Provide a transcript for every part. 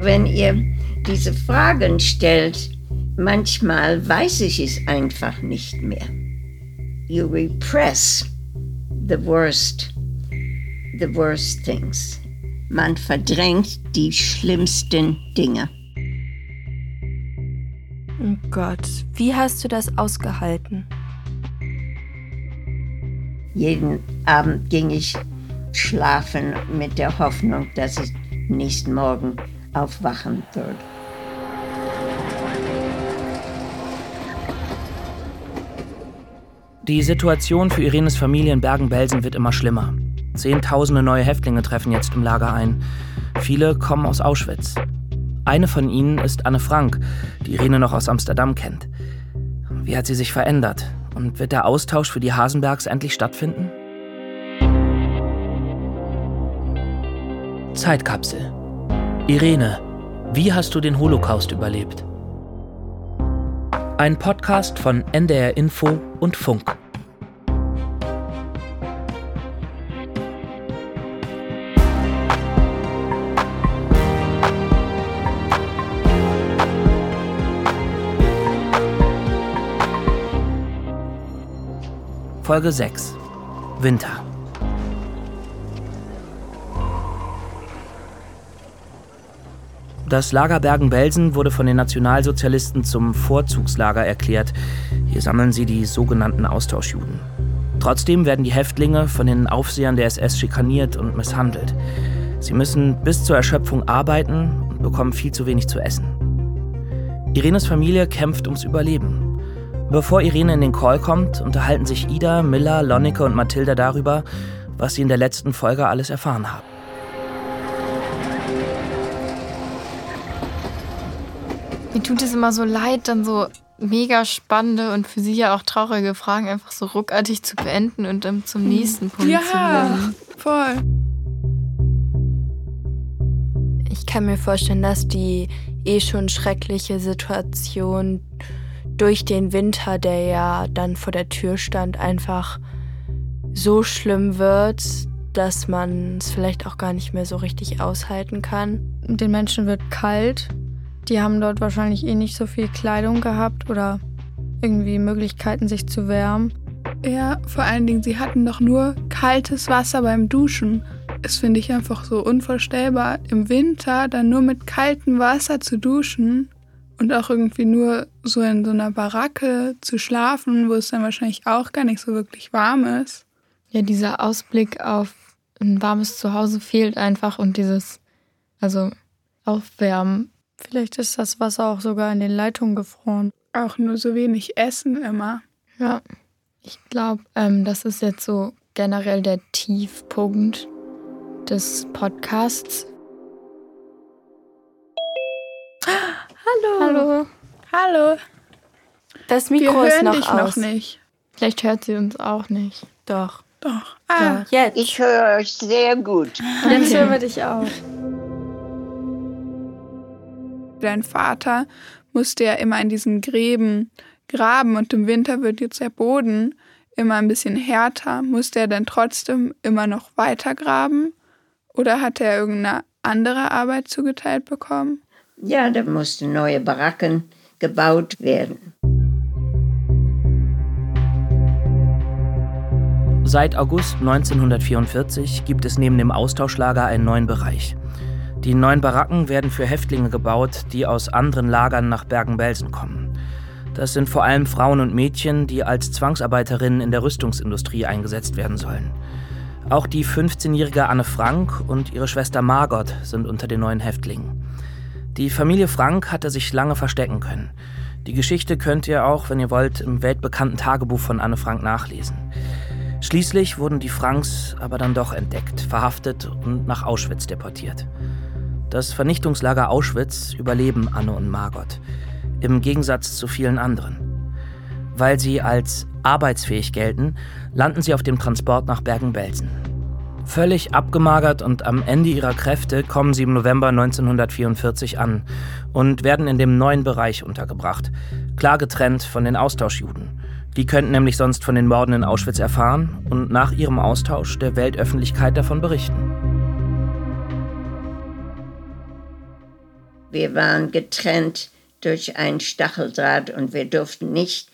Wenn ihr diese Fragen stellt, manchmal weiß ich es einfach nicht mehr. You repress the worst, the worst things. Man verdrängt die schlimmsten Dinge. Oh Gott, wie hast du das ausgehalten? Jeden Abend ging ich schlafen mit der Hoffnung, dass ich nächsten Morgen aufwachen würde. Die Situation für Irenes Familie in Bergen-Belsen wird immer schlimmer. Zehntausende neue Häftlinge treffen jetzt im Lager ein. Viele kommen aus Auschwitz. Eine von ihnen ist Anne Frank, die Irene noch aus Amsterdam kennt. Wie hat sie sich verändert? Und wird der Austausch für die Hasenbergs endlich stattfinden? Zeitkapsel. Irene, wie hast du den Holocaust überlebt? Ein Podcast von NDR Info und Funk. Folge 6 Winter Das Lager Bergen-Belsen wurde von den Nationalsozialisten zum Vorzugslager erklärt. Hier sammeln sie die sogenannten Austauschjuden. Trotzdem werden die Häftlinge von den Aufsehern der SS schikaniert und misshandelt. Sie müssen bis zur Erschöpfung arbeiten und bekommen viel zu wenig zu essen. Irenes Familie kämpft ums Überleben. Bevor Irene in den Call kommt, unterhalten sich Ida, Miller, Lonneke und Mathilda darüber, was sie in der letzten Folge alles erfahren haben. Tut es immer so leid, dann so mega spannende und für sie ja auch traurige Fragen einfach so ruckartig zu beenden und dann zum hm. nächsten Punkt ja, zu gelangen. voll. Ich kann mir vorstellen, dass die eh schon schreckliche Situation durch den Winter, der ja dann vor der Tür stand, einfach so schlimm wird, dass man es vielleicht auch gar nicht mehr so richtig aushalten kann. Den Menschen wird kalt die haben dort wahrscheinlich eh nicht so viel Kleidung gehabt oder irgendwie Möglichkeiten, sich zu wärmen. Ja, vor allen Dingen, sie hatten doch nur kaltes Wasser beim Duschen. Das finde ich einfach so unvorstellbar, im Winter dann nur mit kaltem Wasser zu duschen und auch irgendwie nur so in so einer Baracke zu schlafen, wo es dann wahrscheinlich auch gar nicht so wirklich warm ist. Ja, dieser Ausblick auf ein warmes Zuhause fehlt einfach und dieses, also Aufwärmen Vielleicht ist das Wasser auch sogar in den Leitungen gefroren. Auch nur so wenig Essen immer. Ja, ich glaube, ähm, das ist jetzt so generell der Tiefpunkt des Podcasts. Hallo. Hallo. Hallo. Das Mikro Wir ist noch dich aus. noch nicht. Vielleicht hört sie uns auch nicht. Doch. Doch. Ah, Ja, jetzt. Ich höre euch sehr gut. Jetzt hören wir dich auch. Dein Vater musste ja immer in diesen Gräben graben und im Winter wird jetzt der Boden immer ein bisschen härter. Musste er dann trotzdem immer noch weiter graben? Oder hat er irgendeine andere Arbeit zugeteilt bekommen? Ja, da mussten neue Baracken gebaut werden. Seit August 1944 gibt es neben dem Austauschlager einen neuen Bereich. Die neuen Baracken werden für Häftlinge gebaut, die aus anderen Lagern nach Bergen-Belsen kommen. Das sind vor allem Frauen und Mädchen, die als Zwangsarbeiterinnen in der Rüstungsindustrie eingesetzt werden sollen. Auch die 15-jährige Anne Frank und ihre Schwester Margot sind unter den neuen Häftlingen. Die Familie Frank hatte sich lange verstecken können. Die Geschichte könnt ihr auch, wenn ihr wollt, im weltbekannten Tagebuch von Anne Frank nachlesen. Schließlich wurden die Franks aber dann doch entdeckt, verhaftet und nach Auschwitz deportiert. Das Vernichtungslager Auschwitz überleben Anne und Margot, im Gegensatz zu vielen anderen. Weil sie als arbeitsfähig gelten, landen sie auf dem Transport nach Bergen-Belsen. Völlig abgemagert und am Ende ihrer Kräfte kommen sie im November 1944 an und werden in dem neuen Bereich untergebracht, klar getrennt von den Austauschjuden. Die könnten nämlich sonst von den Morden in Auschwitz erfahren und nach ihrem Austausch der Weltöffentlichkeit davon berichten. Wir waren getrennt durch ein Stacheldraht und wir durften nicht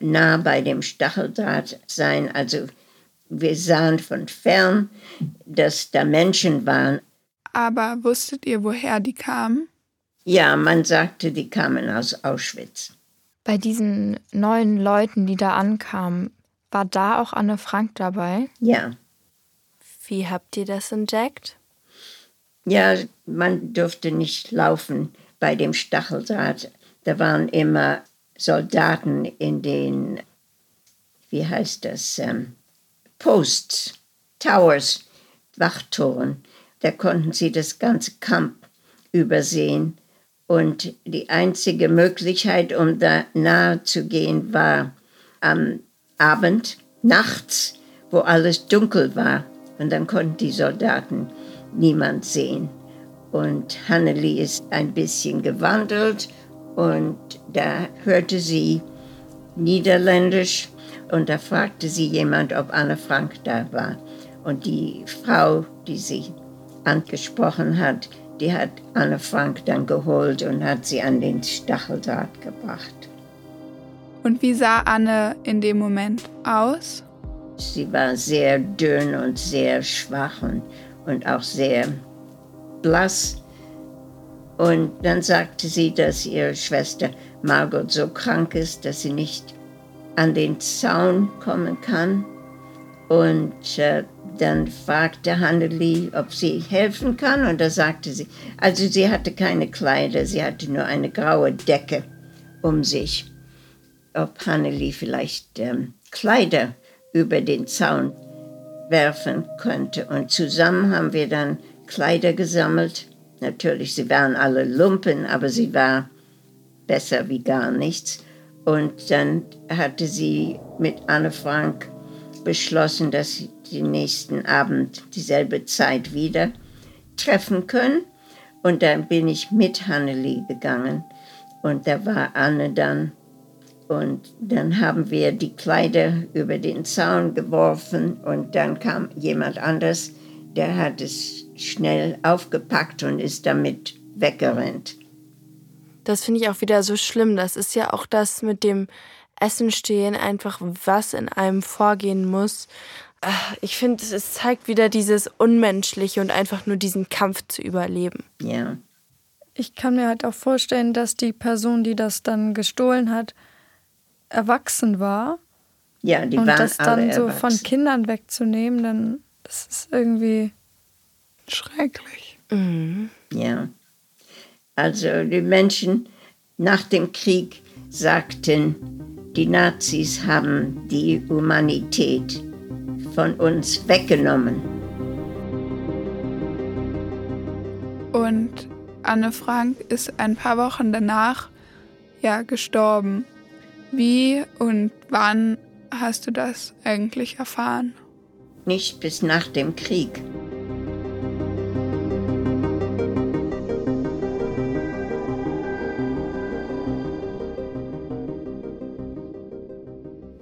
nah bei dem Stacheldraht sein. Also wir sahen von fern, dass da Menschen waren. Aber wusstet ihr, woher die kamen? Ja, man sagte, die kamen aus Auschwitz. Bei diesen neuen Leuten, die da ankamen, war da auch Anne Frank dabei? Ja. Wie habt ihr das entdeckt? Ja, man durfte nicht laufen bei dem Stacheldraht. Da waren immer Soldaten in den, wie heißt das, ähm, Posts, Towers, Wachtoren. Da konnten sie das ganze Camp übersehen. Und die einzige Möglichkeit, um da nahe zu gehen, war am Abend, nachts, wo alles dunkel war. Und dann konnten die Soldaten niemand sehen. Und Hanneli ist ein bisschen gewandelt und da hörte sie Niederländisch und da fragte sie jemand, ob Anne Frank da war. Und die Frau, die sie angesprochen hat, die hat Anne Frank dann geholt und hat sie an den Stacheldraht gebracht. Und wie sah Anne in dem Moment aus? Sie war sehr dünn und sehr schwach und, und auch sehr blass. Und dann sagte sie, dass ihre Schwester Margot so krank ist, dass sie nicht an den Zaun kommen kann. Und äh, dann fragte Hanneli, ob sie helfen kann. Und da sagte sie, also sie hatte keine Kleider, sie hatte nur eine graue Decke um sich. Ob Hanneli vielleicht ähm, Kleider über den Zaun werfen könnte. Und zusammen haben wir dann Kleider gesammelt. Natürlich, sie waren alle Lumpen, aber sie war besser wie gar nichts. Und dann hatte sie mit Anne Frank beschlossen, dass sie den nächsten Abend dieselbe Zeit wieder treffen können. Und dann bin ich mit Hanneli gegangen. Und da war Anne dann. Und dann haben wir die Kleider über den Zaun geworfen. Und dann kam jemand anders, der hat es schnell aufgepackt und ist damit weggerannt. Das finde ich auch wieder so schlimm. Das ist ja auch das mit dem Essen stehen, einfach was in einem vorgehen muss. Ah, ich finde, es zeigt wieder dieses Unmenschliche und einfach nur diesen Kampf zu überleben. Ja. Ich kann mir halt auch vorstellen, dass die Person, die das dann gestohlen hat, erwachsen war. Ja, die und waren das dann alle so erwachsen. von Kindern wegzunehmen, dann das ist irgendwie Schrecklich. Mhm. Ja. Also die Menschen nach dem Krieg sagten, die Nazis haben die Humanität von uns weggenommen. Und Anne Frank ist ein paar Wochen danach ja gestorben. Wie und wann hast du das eigentlich erfahren? Nicht bis nach dem Krieg.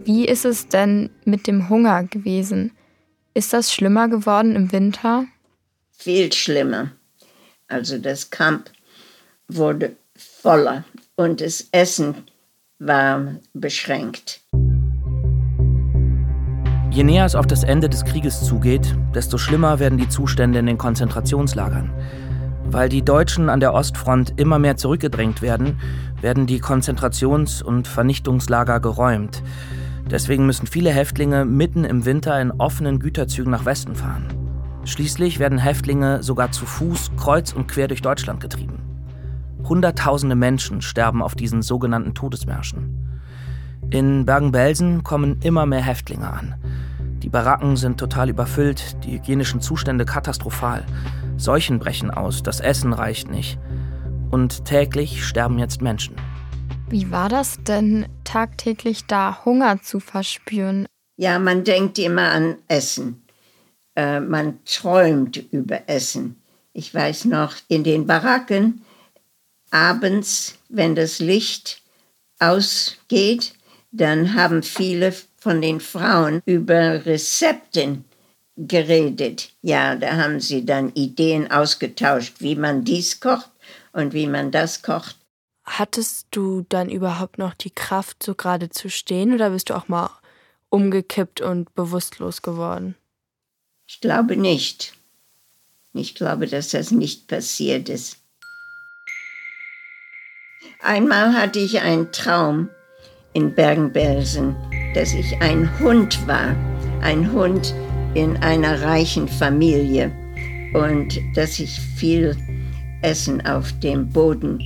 Wie ist es denn mit dem Hunger gewesen? Ist das schlimmer geworden im Winter? Viel schlimmer. Also das Camp wurde voller und das Essen war beschränkt. Je näher es auf das Ende des Krieges zugeht, desto schlimmer werden die Zustände in den Konzentrationslagern. Weil die Deutschen an der Ostfront immer mehr zurückgedrängt werden, werden die Konzentrations- und Vernichtungslager geräumt. Deswegen müssen viele Häftlinge mitten im Winter in offenen Güterzügen nach Westen fahren. Schließlich werden Häftlinge sogar zu Fuß kreuz und quer durch Deutschland getrieben. Hunderttausende Menschen sterben auf diesen sogenannten Todesmärschen. In Bergen-Belsen kommen immer mehr Häftlinge an. Die Baracken sind total überfüllt, die hygienischen Zustände katastrophal. Seuchen brechen aus, das Essen reicht nicht. Und täglich sterben jetzt Menschen. Wie war das denn, tagtäglich da Hunger zu verspüren? Ja, man denkt immer an Essen. Äh, man träumt über Essen. Ich weiß noch, in den Baracken, abends, wenn das Licht ausgeht, dann haben viele von den Frauen über Rezepten geredet. Ja, da haben sie dann Ideen ausgetauscht, wie man dies kocht und wie man das kocht. Hattest du dann überhaupt noch die Kraft, so gerade zu stehen oder bist du auch mal umgekippt und bewusstlos geworden? Ich glaube nicht. Ich glaube, dass das nicht passiert ist. Einmal hatte ich einen Traum in Bergen-Belsen, dass ich ein Hund war. Ein Hund in einer reichen Familie und dass ich viel Essen auf dem Boden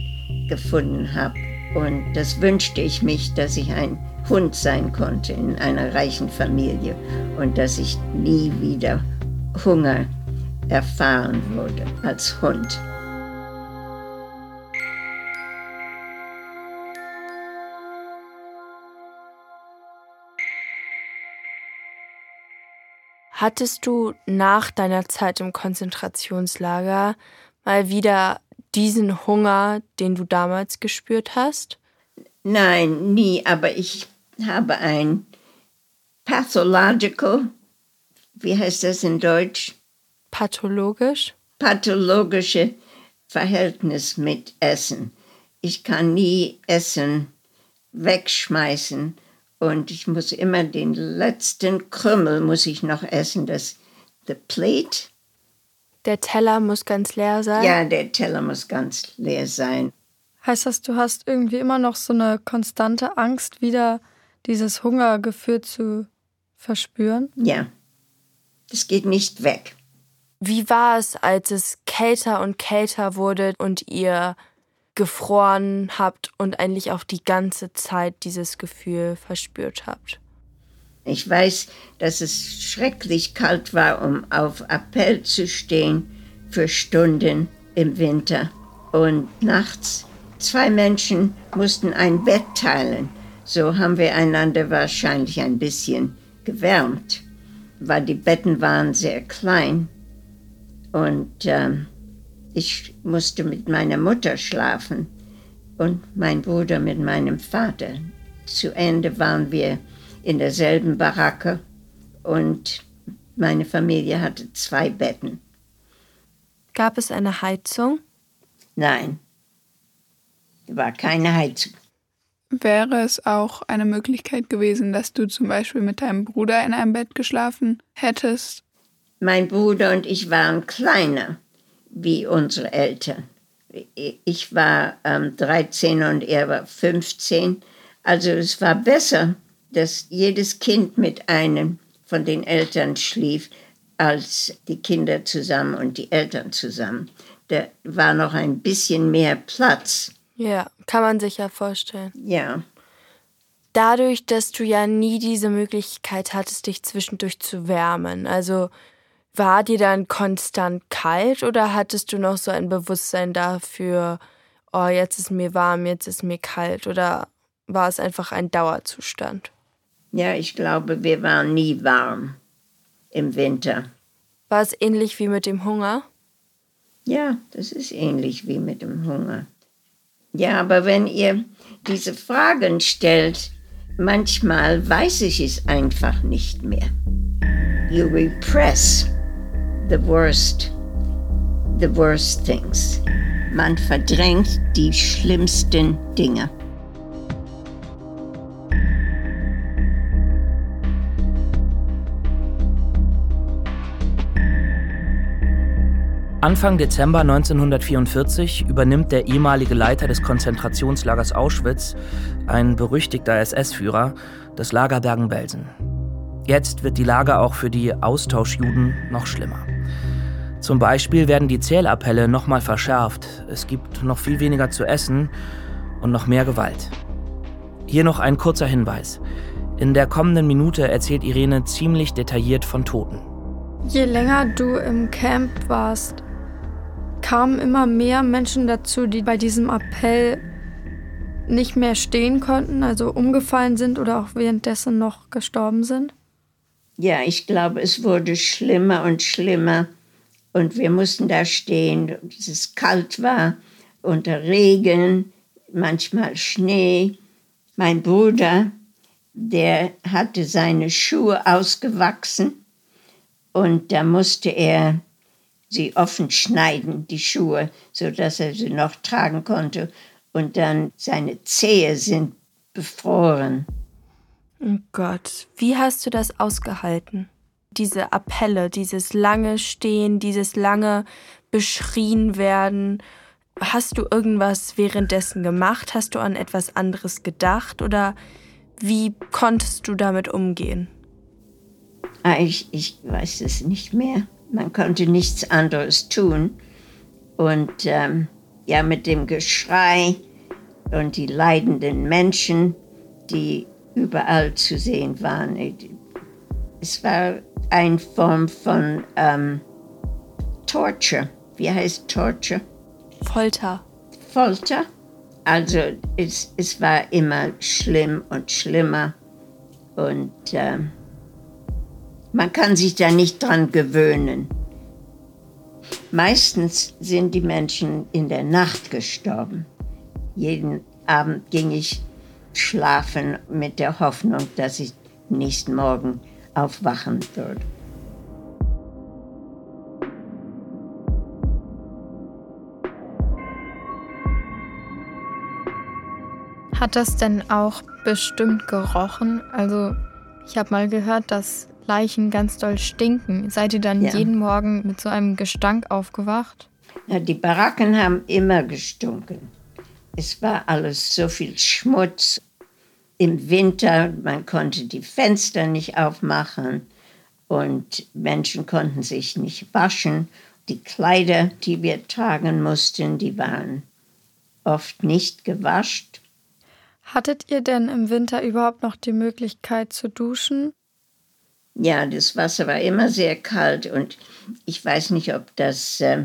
gefunden habe. Und das wünschte ich mich, dass ich ein Hund sein konnte in einer reichen Familie und dass ich nie wieder Hunger erfahren würde als Hund. Hattest du nach deiner Zeit im Konzentrationslager mal wieder diesen Hunger, den du damals gespürt hast? Nein, nie, aber ich habe ein pathological, wie heißt das in Deutsch? Pathologisch? Pathologische Verhältnis mit Essen. Ich kann nie Essen wegschmeißen und ich muss immer den letzten Krümmel muss ich noch essen, das the plate. Der Teller muss ganz leer sein? Ja, der Teller muss ganz leer sein. Heißt das, du hast irgendwie immer noch so eine konstante Angst, wieder dieses Hungergefühl zu verspüren? Ja, das geht nicht weg. Wie war es, als es kälter und kälter wurde und ihr gefroren habt und eigentlich auch die ganze Zeit dieses Gefühl verspürt habt? Ich weiß, dass es schrecklich kalt war, um auf Appell zu stehen für Stunden im Winter. Und nachts zwei Menschen mussten ein Bett teilen. So haben wir einander wahrscheinlich ein bisschen gewärmt, weil die Betten waren sehr klein. Und ähm, ich musste mit meiner Mutter schlafen und mein Bruder mit meinem Vater. Zu Ende waren wir in derselben Baracke und meine Familie hatte zwei Betten. Gab es eine Heizung? Nein, es war keine Heizung. Wäre es auch eine Möglichkeit gewesen, dass du zum Beispiel mit deinem Bruder in einem Bett geschlafen hättest? Mein Bruder und ich waren kleiner wie unsere Eltern. Ich war ähm, 13 und er war 15. Also es war besser, dass jedes Kind mit einem von den Eltern schlief, als die Kinder zusammen und die Eltern zusammen. Da war noch ein bisschen mehr Platz. Ja, kann man sich ja vorstellen. Ja. Dadurch, dass du ja nie diese Möglichkeit hattest, dich zwischendurch zu wärmen, also war dir dann konstant kalt oder hattest du noch so ein Bewusstsein dafür, oh, jetzt ist mir warm, jetzt ist mir kalt oder war es einfach ein Dauerzustand? Ja, ich glaube, wir waren nie warm im Winter. War es ähnlich wie mit dem Hunger? Ja, das ist ähnlich wie mit dem Hunger. Ja, aber wenn ihr diese Fragen stellt, manchmal weiß ich es einfach nicht mehr. You repress the worst, the worst things. Man verdrängt die schlimmsten Dinge. Anfang Dezember 1944 übernimmt der ehemalige Leiter des Konzentrationslagers Auschwitz, ein berüchtigter SS-Führer, das Lager Bergen-Belsen. Jetzt wird die Lage auch für die Austauschjuden noch schlimmer. Zum Beispiel werden die Zählappelle nochmal verschärft. Es gibt noch viel weniger zu essen und noch mehr Gewalt. Hier noch ein kurzer Hinweis. In der kommenden Minute erzählt Irene ziemlich detailliert von Toten. Je länger du im Camp warst, kamen immer mehr Menschen dazu, die bei diesem Appell nicht mehr stehen konnten, also umgefallen sind oder auch währenddessen noch gestorben sind? Ja, ich glaube, es wurde schlimmer und schlimmer. Und wir mussten da stehen, dass es kalt war, unter Regen, manchmal Schnee. Mein Bruder, der hatte seine Schuhe ausgewachsen und da musste er sie offen schneiden, die Schuhe, sodass er sie noch tragen konnte. Und dann seine Zehe sind befroren. Oh Gott, wie hast du das ausgehalten? Diese Appelle, dieses lange Stehen, dieses lange beschrien werden. Hast du irgendwas währenddessen gemacht? Hast du an etwas anderes gedacht? Oder wie konntest du damit umgehen? Ah, ich, ich weiß es nicht mehr. Man konnte nichts anderes tun. Und ähm, ja, mit dem Geschrei und die leidenden Menschen, die überall zu sehen waren. Es war eine Form von ähm, Torture. Wie heißt Torture? Folter. Folter. Also es, es war immer schlimm und schlimmer. Und ähm, man kann sich da nicht dran gewöhnen. Meistens sind die Menschen in der Nacht gestorben. Jeden Abend ging ich schlafen mit der Hoffnung, dass ich nächsten Morgen aufwachen würde. Hat das denn auch bestimmt gerochen? Also ich habe mal gehört, dass Leichen ganz doll stinken. Seid ihr dann ja. jeden Morgen mit so einem Gestank aufgewacht? Ja, die Baracken haben immer gestunken. Es war alles so viel Schmutz. Im Winter, man konnte die Fenster nicht aufmachen und Menschen konnten sich nicht waschen. Die Kleider, die wir tragen mussten, die waren oft nicht gewascht. Hattet ihr denn im Winter überhaupt noch die Möglichkeit zu duschen? Ja, das Wasser war immer sehr kalt und ich weiß nicht, ob das äh,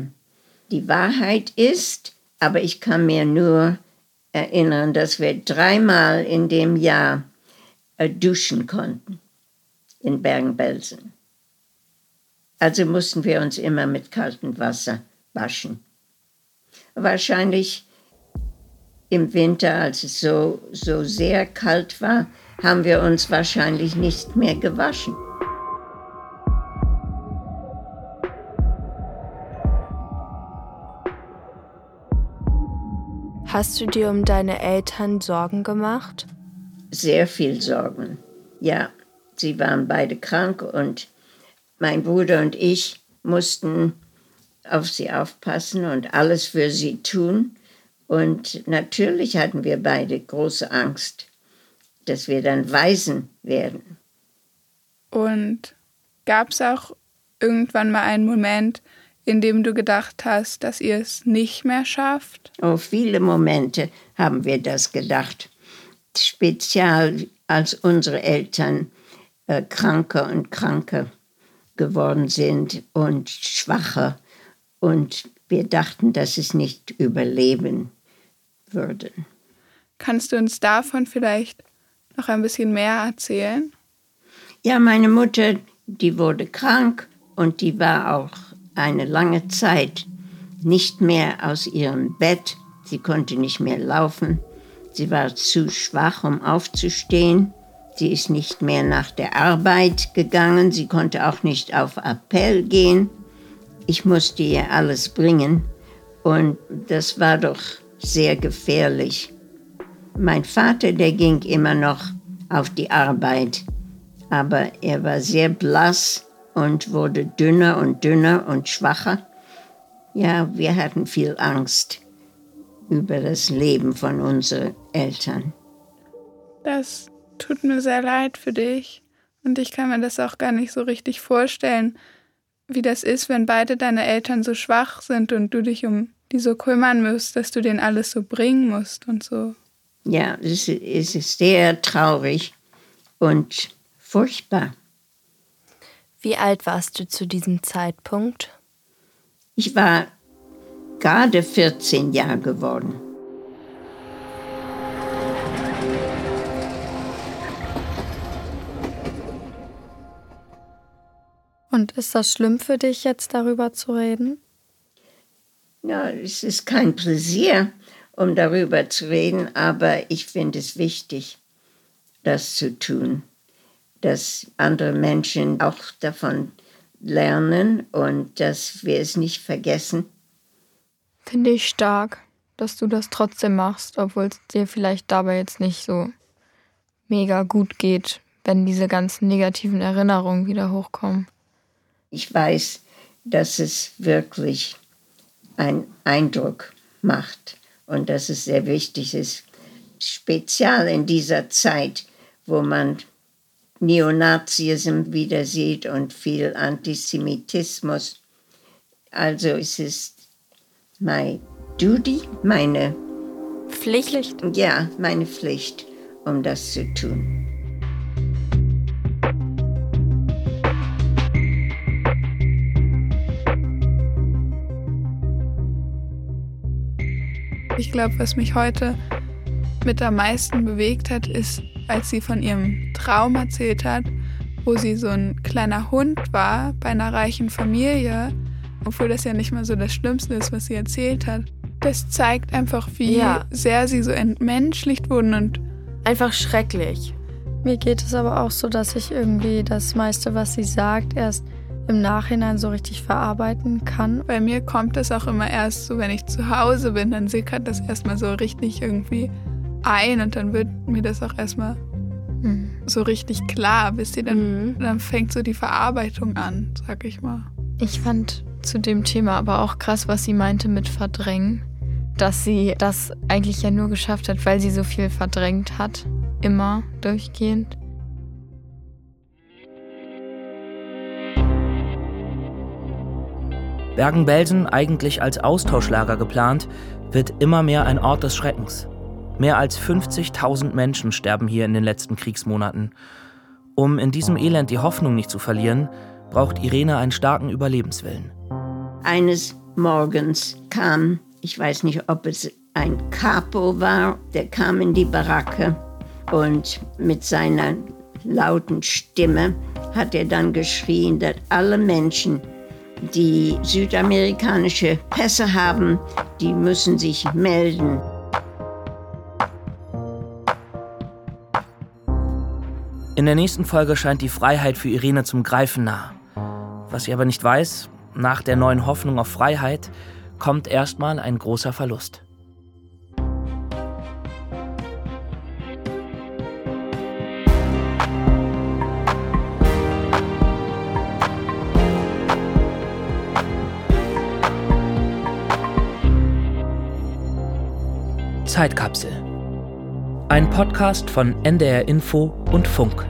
die Wahrheit ist, aber ich kann mir nur erinnern, dass wir dreimal in dem Jahr äh, duschen konnten in Bergen-Belsen. Also mussten wir uns immer mit kaltem Wasser waschen. Wahrscheinlich im Winter, als es so, so sehr kalt war, haben wir uns wahrscheinlich nicht mehr gewaschen. Hast du dir um deine Eltern Sorgen gemacht? Sehr viel Sorgen. Ja, sie waren beide krank und mein Bruder und ich mussten auf sie aufpassen und alles für sie tun. Und natürlich hatten wir beide große Angst, dass wir dann Waisen werden. Und gab es auch irgendwann mal einen Moment, in dem du gedacht hast, dass ihr es nicht mehr schafft? Oh, viele Momente haben wir das gedacht. Speziell als unsere Eltern äh, kranker und kranker geworden sind und schwacher. Und wir dachten, dass es nicht überleben würden. Kannst du uns davon vielleicht noch ein bisschen mehr erzählen? Ja, meine Mutter, die wurde krank und die war auch eine lange Zeit nicht mehr aus ihrem Bett. Sie konnte nicht mehr laufen. Sie war zu schwach, um aufzustehen. Sie ist nicht mehr nach der Arbeit gegangen. Sie konnte auch nicht auf Appell gehen. Ich musste ihr alles bringen. Und das war doch sehr gefährlich. Mein Vater, der ging immer noch auf die Arbeit. Aber er war sehr blass und wurde dünner und dünner und schwacher. Ja, wir hatten viel Angst über das Leben von unseren Eltern. Das tut mir sehr leid für dich. Und ich kann mir das auch gar nicht so richtig vorstellen, wie das ist, wenn beide deine Eltern so schwach sind und du dich um die so kümmern musst, dass du denen alles so bringen musst und so. Ja, es ist sehr traurig und furchtbar. Wie alt warst du zu diesem Zeitpunkt? Ich war gerade 14 Jahre geworden. Und ist das schlimm für dich, jetzt darüber zu reden? Ja, es ist kein Pläsier, um darüber zu reden, aber ich finde es wichtig, das zu tun dass andere Menschen auch davon lernen und dass wir es nicht vergessen. Finde ich stark, dass du das trotzdem machst, obwohl es dir vielleicht dabei jetzt nicht so mega gut geht, wenn diese ganzen negativen Erinnerungen wieder hochkommen. Ich weiß, dass es wirklich einen Eindruck macht und dass es sehr wichtig ist, speziell in dieser Zeit, wo man Neonazismus wieder sieht und viel Antisemitismus. Also es ist mein Duty, meine Pflicht. Ja, meine Pflicht, um das zu tun. Ich glaube, was mich heute mit am meisten bewegt hat, ist, als sie von ihrem Traum erzählt hat, wo sie so ein kleiner Hund war bei einer reichen Familie, obwohl das ja nicht mal so das Schlimmste ist, was sie erzählt hat. Das zeigt einfach, wie ja. sehr sie so entmenschlicht wurden und einfach schrecklich. Mir geht es aber auch so, dass ich irgendwie das meiste, was sie sagt, erst im Nachhinein so richtig verarbeiten kann. Bei mir kommt das auch immer erst so, wenn ich zu Hause bin, dann sickert das erstmal so richtig irgendwie ein und dann wird mir das auch erstmal mhm. so richtig klar, wisst ihr, dann, mhm. dann fängt so die Verarbeitung an, sag ich mal. Ich fand zu dem Thema aber auch krass, was sie meinte mit Verdrängen, dass sie das eigentlich ja nur geschafft hat, weil sie so viel verdrängt hat, immer durchgehend. Bergen-Belsen, eigentlich als Austauschlager geplant, wird immer mehr ein Ort des Schreckens. Mehr als 50.000 Menschen sterben hier in den letzten Kriegsmonaten. Um in diesem Elend die Hoffnung nicht zu verlieren, braucht Irene einen starken Überlebenswillen. Eines Morgens kam, ich weiß nicht, ob es ein Capo war, der kam in die Baracke und mit seiner lauten Stimme hat er dann geschrien, dass alle Menschen, die südamerikanische Pässe haben, die müssen sich melden. In der nächsten Folge scheint die Freiheit für Irene zum Greifen nah. Was sie aber nicht weiß, nach der neuen Hoffnung auf Freiheit kommt erstmal ein großer Verlust. Zeitkapsel. Ein Podcast von NDR Info und Funk.